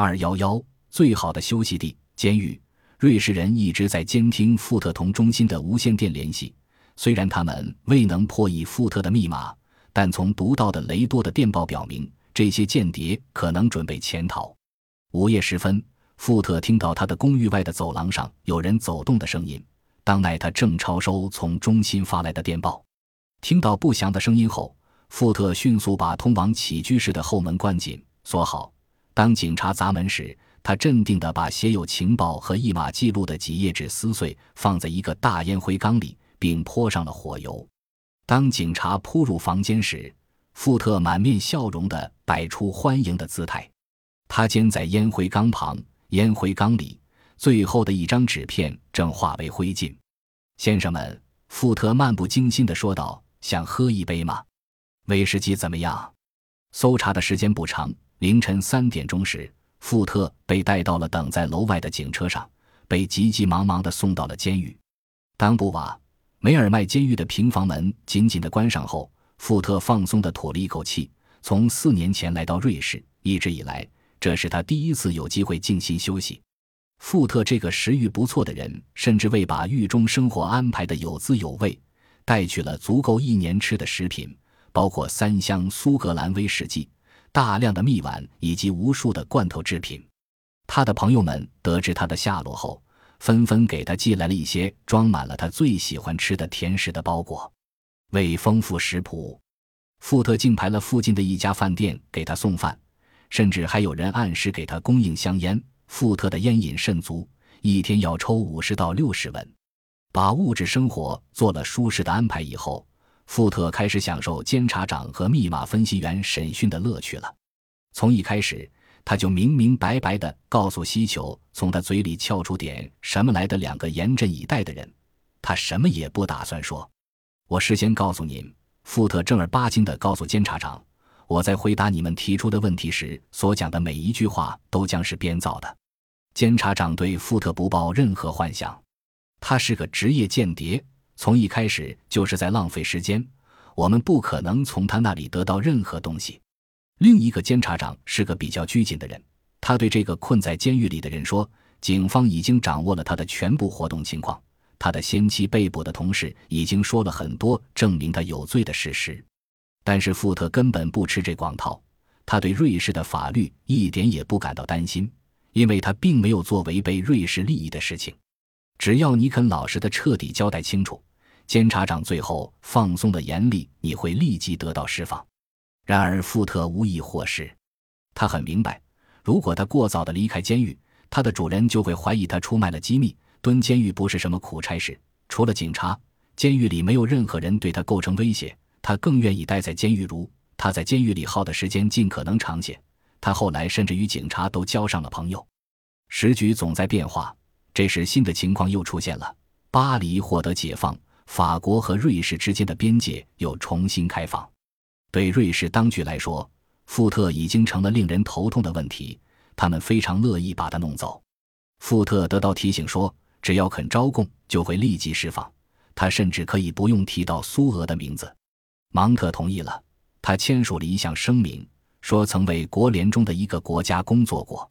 二幺幺，最好的休息地——监狱。瑞士人一直在监听富特同中心的无线电联系，虽然他们未能破译富特的密码，但从读到的雷多的电报表明，这些间谍可能准备潜逃。午夜时分，富特听到他的公寓外的走廊上有人走动的声音。当奈他正抄收从中心发来的电报，听到不祥的声音后，富特迅速把通往起居室的后门关紧、锁好。当警察砸门时，他镇定地把写有情报和一码记录的几页纸撕碎，放在一个大烟灰缸里，并泼上了火油。当警察扑入房间时，富特满面笑容地摆出欢迎的姿态。他肩在烟灰缸旁，烟灰缸里。最后的一张纸片正化为灰烬，先生们，富特漫不经心地说道：“想喝一杯吗？威士忌怎么样？”搜查的时间不长，凌晨三点钟时，富特被带到了等在楼外的警车上，被急急忙忙地送到了监狱。当布瓦梅尔麦监狱的平房门紧紧地关上后，富特放松地吐了一口气。从四年前来到瑞士，一直以来，这是他第一次有机会静心休息。富特这个食欲不错的人，甚至为把狱中生活安排的有滋有味，带去了足够一年吃的食品，包括三箱苏格兰威士忌、大量的蜜丸以及无数的罐头制品。他的朋友们得知他的下落后，纷纷给他寄来了一些装满了他最喜欢吃的甜食的包裹。为丰富食谱，富特竟派了附近的一家饭店给他送饭，甚至还有人按时给他供应香烟。富特的烟瘾甚足，一天要抽五十到六十文。把物质生活做了舒适的安排以后，富特开始享受监察长和密码分析员审讯的乐趣了。从一开始，他就明明白白地告诉希求从他嘴里撬出点什么来的两个严阵以待的人，他什么也不打算说。我事先告诉您，富特正儿八经地告诉监察长。我在回答你们提出的问题时所讲的每一句话都将是编造的。监察长对富特不抱任何幻想，他是个职业间谍，从一开始就是在浪费时间。我们不可能从他那里得到任何东西。另一个监察长是个比较拘谨的人，他对这个困在监狱里的人说：“警方已经掌握了他的全部活动情况，他的先期被捕的同事已经说了很多证明他有罪的事实。”但是富特根本不吃这广套，他对瑞士的法律一点也不感到担心，因为他并没有做违背瑞士利益的事情。只要你肯老实的彻底交代清楚，监察长最后放松的严厉，你会立即得到释放。然而富特无意获释，他很明白，如果他过早的离开监狱，他的主人就会怀疑他出卖了机密。蹲监狱不是什么苦差事，除了警察，监狱里没有任何人对他构成威胁。他更愿意待在监狱，如他在监狱里耗的时间尽可能长些。他后来甚至与警察都交上了朋友。时局总在变化，这时新的情况又出现了：巴黎获得解放，法国和瑞士之间的边界又重新开放。对瑞士当局来说，富特已经成了令人头痛的问题，他们非常乐意把他弄走。富特得到提醒说，只要肯招供，就会立即释放。他甚至可以不用提到苏俄的名字。芒特同意了，他签署了一项声明，说曾为国联中的一个国家工作过，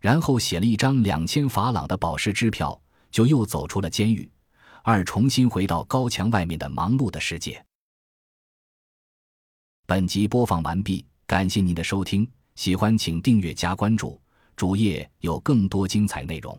然后写了一张两千法郎的保释支票，就又走出了监狱，二重新回到高墙外面的忙碌的世界。本集播放完毕，感谢您的收听，喜欢请订阅加关注，主页有更多精彩内容。